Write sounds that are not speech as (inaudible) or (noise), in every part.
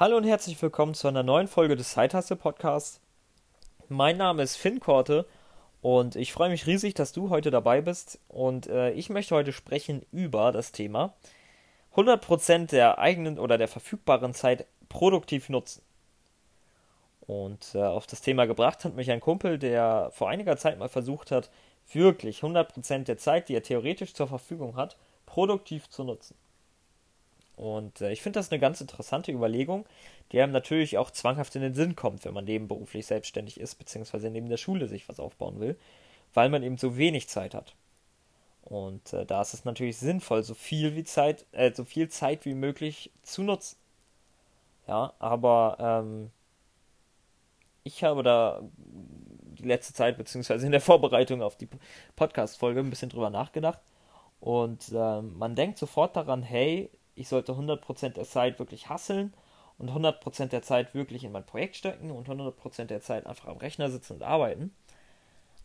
Hallo und herzlich willkommen zu einer neuen Folge des Zeithasse Podcasts. Mein Name ist Finn Korte und ich freue mich riesig, dass du heute dabei bist. Und äh, ich möchte heute sprechen über das Thema 100% der eigenen oder der verfügbaren Zeit produktiv nutzen. Und äh, auf das Thema gebracht hat mich ein Kumpel, der vor einiger Zeit mal versucht hat, wirklich 100% der Zeit, die er theoretisch zur Verfügung hat, produktiv zu nutzen. Und äh, ich finde das eine ganz interessante Überlegung, die einem natürlich auch zwanghaft in den Sinn kommt, wenn man nebenberuflich selbstständig ist, beziehungsweise neben der Schule sich was aufbauen will, weil man eben so wenig Zeit hat. Und äh, da ist es natürlich sinnvoll, so viel wie Zeit, äh, so viel Zeit wie möglich zu nutzen. Ja, aber ähm, ich habe da die letzte Zeit, beziehungsweise in der Vorbereitung auf die Podcast-Folge, ein bisschen drüber nachgedacht. Und ähm, man denkt sofort daran, hey, ich sollte 100% der Zeit wirklich hasseln und 100% der Zeit wirklich in mein Projekt stecken und 100% der Zeit einfach am Rechner sitzen und arbeiten.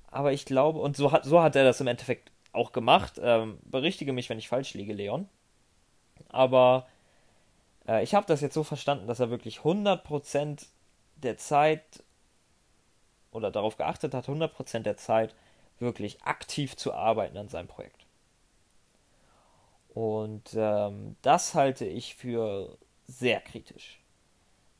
Aber ich glaube, und so hat, so hat er das im Endeffekt auch gemacht. Ähm, berichtige mich, wenn ich falsch liege, Leon. Aber äh, ich habe das jetzt so verstanden, dass er wirklich 100% der Zeit oder darauf geachtet hat, 100% der Zeit wirklich aktiv zu arbeiten an seinem Projekt. Und ähm, das halte ich für sehr kritisch.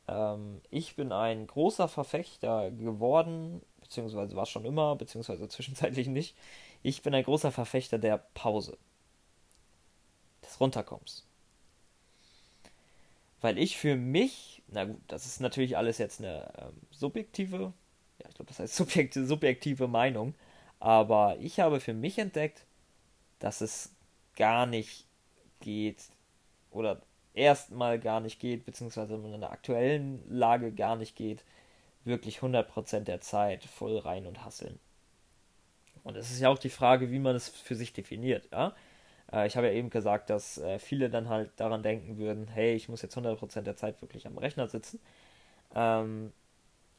Ähm, ich bin ein großer Verfechter geworden, beziehungsweise war schon immer, beziehungsweise (laughs) zwischenzeitlich nicht. Ich bin ein großer Verfechter der Pause. Des Runterkommens. Weil ich für mich, na gut, das ist natürlich alles jetzt eine ähm, subjektive, ja, ich glaube, das heißt (laughs) subjektive, subjektive Meinung, aber ich habe für mich entdeckt, dass es gar nicht geht oder erstmal gar nicht geht, beziehungsweise in der aktuellen Lage gar nicht geht, wirklich 100% der Zeit voll rein und hasseln. Und es ist ja auch die Frage, wie man es für sich definiert, ja. Äh, ich habe ja eben gesagt, dass äh, viele dann halt daran denken würden, hey, ich muss jetzt 100% der Zeit wirklich am Rechner sitzen. Ähm,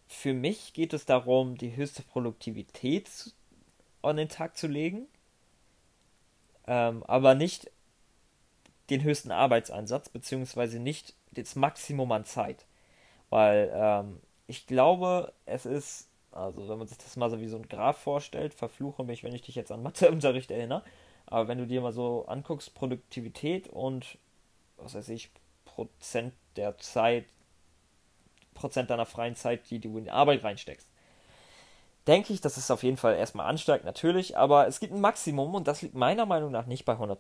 für mich geht es darum, die höchste Produktivität an den Tag zu legen, ähm, aber nicht den höchsten Arbeitseinsatz, beziehungsweise nicht das Maximum an Zeit. Weil ähm, ich glaube, es ist, also wenn man sich das mal so wie so ein Graph vorstellt, verfluche mich, wenn ich dich jetzt an Matheunterricht erinnere, aber wenn du dir mal so anguckst, Produktivität und, was weiß ich, Prozent der Zeit, Prozent deiner freien Zeit, die du in die Arbeit reinsteckst, denke ich, dass es auf jeden Fall erstmal ansteigt, natürlich, aber es gibt ein Maximum und das liegt meiner Meinung nach nicht bei 100%.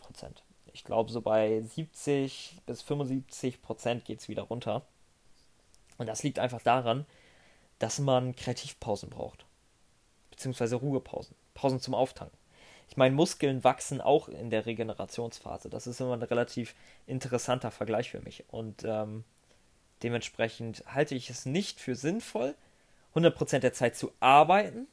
Ich glaube, so bei 70 bis 75 Prozent geht es wieder runter. Und das liegt einfach daran, dass man Kreativpausen braucht. Beziehungsweise Ruhepausen. Pausen zum Auftanken. Ich meine, Muskeln wachsen auch in der Regenerationsphase. Das ist immer ein relativ interessanter Vergleich für mich. Und ähm, dementsprechend halte ich es nicht für sinnvoll, 100% der Zeit zu arbeiten,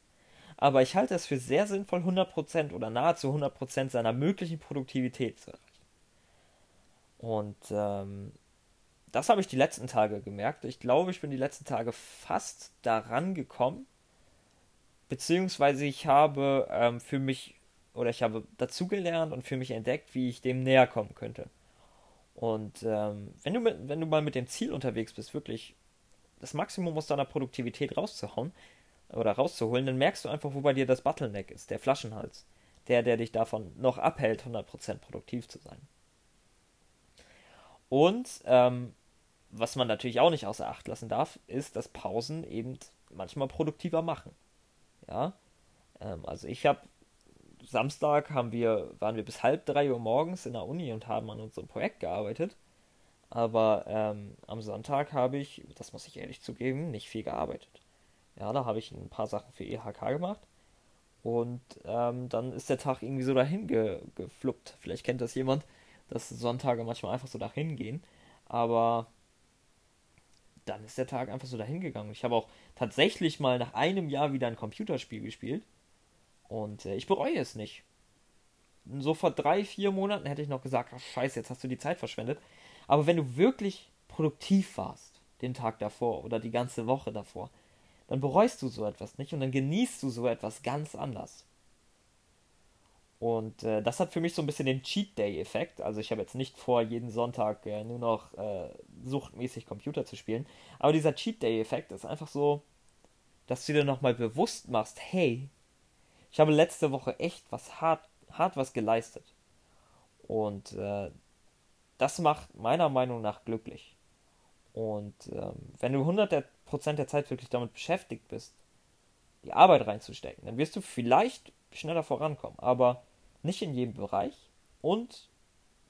aber ich halte es für sehr sinnvoll, 100% oder nahezu 100% seiner möglichen Produktivität zu erreichen. Und ähm, das habe ich die letzten Tage gemerkt. Ich glaube, ich bin die letzten Tage fast daran gekommen. Beziehungsweise ich habe ähm, für mich oder ich habe dazugelernt und für mich entdeckt, wie ich dem näher kommen könnte. Und ähm, wenn, du mit, wenn du mal mit dem Ziel unterwegs bist, wirklich das Maximum aus deiner Produktivität rauszuhauen oder rauszuholen, dann merkst du einfach, wo bei dir das Bottleneck ist, der Flaschenhals. Der, der dich davon noch abhält, 100% produktiv zu sein. Und ähm, was man natürlich auch nicht außer Acht lassen darf, ist, dass Pausen eben manchmal produktiver machen. Ja, ähm, also ich habe Samstag haben wir, waren wir bis halb drei Uhr morgens in der Uni und haben an unserem Projekt gearbeitet. Aber ähm, am Sonntag habe ich, das muss ich ehrlich zugeben, nicht viel gearbeitet. Ja, da habe ich ein paar Sachen für EHK gemacht. Und ähm, dann ist der Tag irgendwie so dahin ge gefluppt. Vielleicht kennt das jemand dass Sonntage manchmal einfach so dahin gehen. Aber dann ist der Tag einfach so dahin gegangen. Ich habe auch tatsächlich mal nach einem Jahr wieder ein Computerspiel gespielt. Und äh, ich bereue es nicht. So vor drei, vier Monaten hätte ich noch gesagt, ach scheiße, jetzt hast du die Zeit verschwendet. Aber wenn du wirklich produktiv warst, den Tag davor oder die ganze Woche davor, dann bereust du so etwas nicht und dann genießt du so etwas ganz anders. Und äh, das hat für mich so ein bisschen den Cheat Day-Effekt. Also ich habe jetzt nicht vor, jeden Sonntag äh, nur noch äh, suchtmäßig Computer zu spielen. Aber dieser Cheat Day-Effekt ist einfach so, dass du dir nochmal bewusst machst, hey, ich habe letzte Woche echt was hart, hart was geleistet. Und äh, das macht meiner Meinung nach glücklich. Und ähm, wenn du 100% der Zeit wirklich damit beschäftigt bist, die Arbeit reinzustecken, dann wirst du vielleicht schneller vorankommen. Aber nicht in jedem Bereich und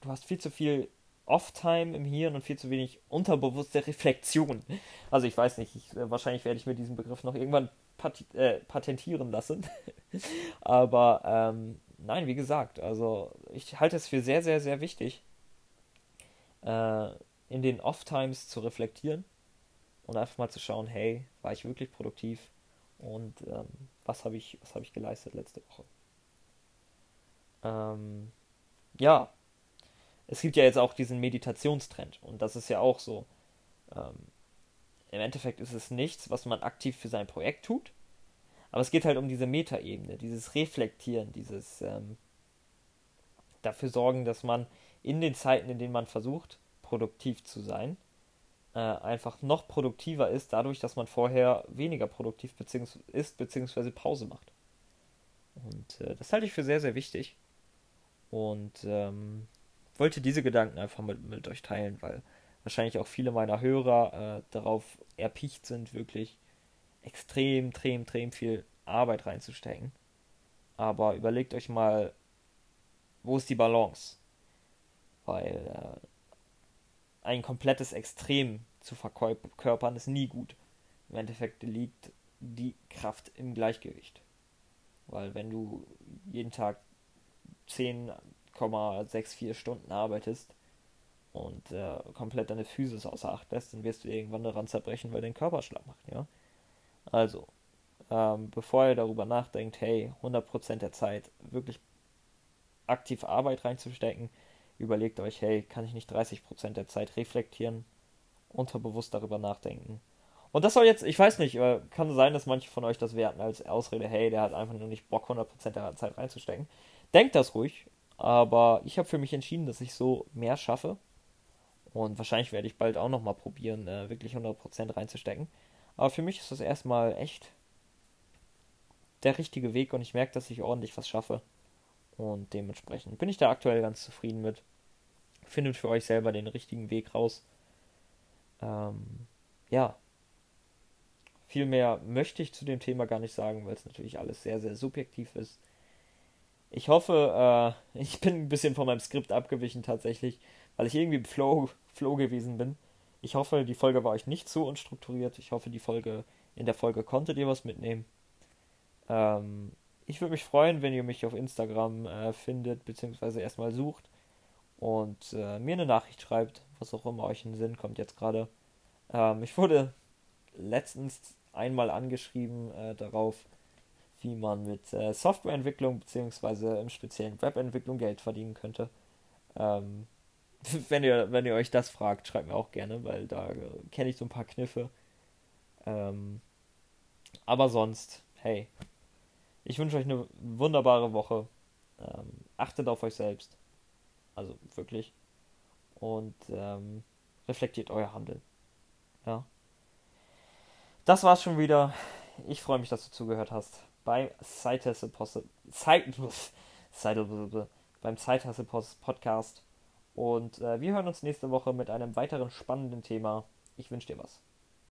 du hast viel zu viel Off-Time im Hirn und viel zu wenig unterbewusste Reflexion. Also ich weiß nicht, ich, äh, wahrscheinlich werde ich mir diesen Begriff noch irgendwann pat äh, patentieren lassen. (laughs) Aber ähm, nein, wie gesagt, also ich halte es für sehr, sehr, sehr wichtig, äh, in den Off-Times zu reflektieren und einfach mal zu schauen, hey, war ich wirklich produktiv und ähm, was habe ich, was habe ich geleistet letzte Woche. Ähm, ja, es gibt ja jetzt auch diesen Meditationstrend und das ist ja auch so. Ähm, Im Endeffekt ist es nichts, was man aktiv für sein Projekt tut, aber es geht halt um diese Metaebene, dieses Reflektieren, dieses ähm, dafür sorgen, dass man in den Zeiten, in denen man versucht, produktiv zu sein, äh, einfach noch produktiver ist, dadurch, dass man vorher weniger produktiv beziehungs ist, beziehungsweise Pause macht. Und äh, das halte ich für sehr, sehr wichtig. Und ähm, wollte diese Gedanken einfach mit, mit euch teilen, weil wahrscheinlich auch viele meiner Hörer äh, darauf erpicht sind, wirklich extrem, extrem, extrem viel Arbeit reinzustecken. Aber überlegt euch mal, wo ist die Balance? Weil äh, ein komplettes Extrem zu verkörpern ist nie gut. Im Endeffekt liegt die Kraft im Gleichgewicht. Weil wenn du jeden Tag 10,64 Stunden arbeitest und äh, komplett deine Physis außer Acht lässt, dann wirst du irgendwann daran zerbrechen, weil dein Körper schlapp macht, ja. Also, ähm, bevor ihr darüber nachdenkt, hey, 100% der Zeit wirklich aktiv Arbeit reinzustecken, überlegt euch, hey, kann ich nicht 30% der Zeit reflektieren, unterbewusst darüber nachdenken. Und das soll jetzt, ich weiß nicht, äh, kann sein, dass manche von euch das werten als Ausrede, hey, der hat einfach nur nicht Bock, 100% der Zeit reinzustecken. Denkt das ruhig, aber ich habe für mich entschieden, dass ich so mehr schaffe. Und wahrscheinlich werde ich bald auch nochmal probieren, äh, wirklich 100% reinzustecken. Aber für mich ist das erstmal echt der richtige Weg und ich merke, dass ich ordentlich was schaffe. Und dementsprechend bin ich da aktuell ganz zufrieden mit. Findet für euch selber den richtigen Weg raus. Ähm, ja. Viel mehr möchte ich zu dem Thema gar nicht sagen, weil es natürlich alles sehr, sehr subjektiv ist. Ich hoffe, äh, (laughs) ich bin ein bisschen von meinem Skript abgewichen tatsächlich, weil ich irgendwie im Flow, (laughs) Flow gewesen bin. Ich hoffe, die Folge war euch nicht so unstrukturiert. Ich hoffe, die Folge, in der Folge konntet ihr was mitnehmen. Ähm, ich würde mich freuen, wenn ihr mich auf Instagram äh, findet, beziehungsweise erstmal sucht und äh, mir eine Nachricht schreibt, was auch immer euch in den Sinn kommt jetzt gerade. Ähm, ich wurde letztens einmal angeschrieben äh, darauf, wie man mit äh, Softwareentwicklung bzw. im speziellen Webentwicklung Geld verdienen könnte. Ähm, (laughs) wenn, ihr, wenn ihr euch das fragt, schreibt mir auch gerne, weil da äh, kenne ich so ein paar Kniffe. Ähm, aber sonst, hey, ich wünsche euch eine wunderbare Woche. Ähm, achtet auf euch selbst. Also wirklich. Und ähm, reflektiert euer Handeln. Ja. Das war's schon wieder. Ich freue mich, dass du zugehört hast beim Side (laughs) beim Side Podcast. Und äh, wir hören uns nächste Woche mit einem weiteren spannenden Thema. Ich wünsche dir was.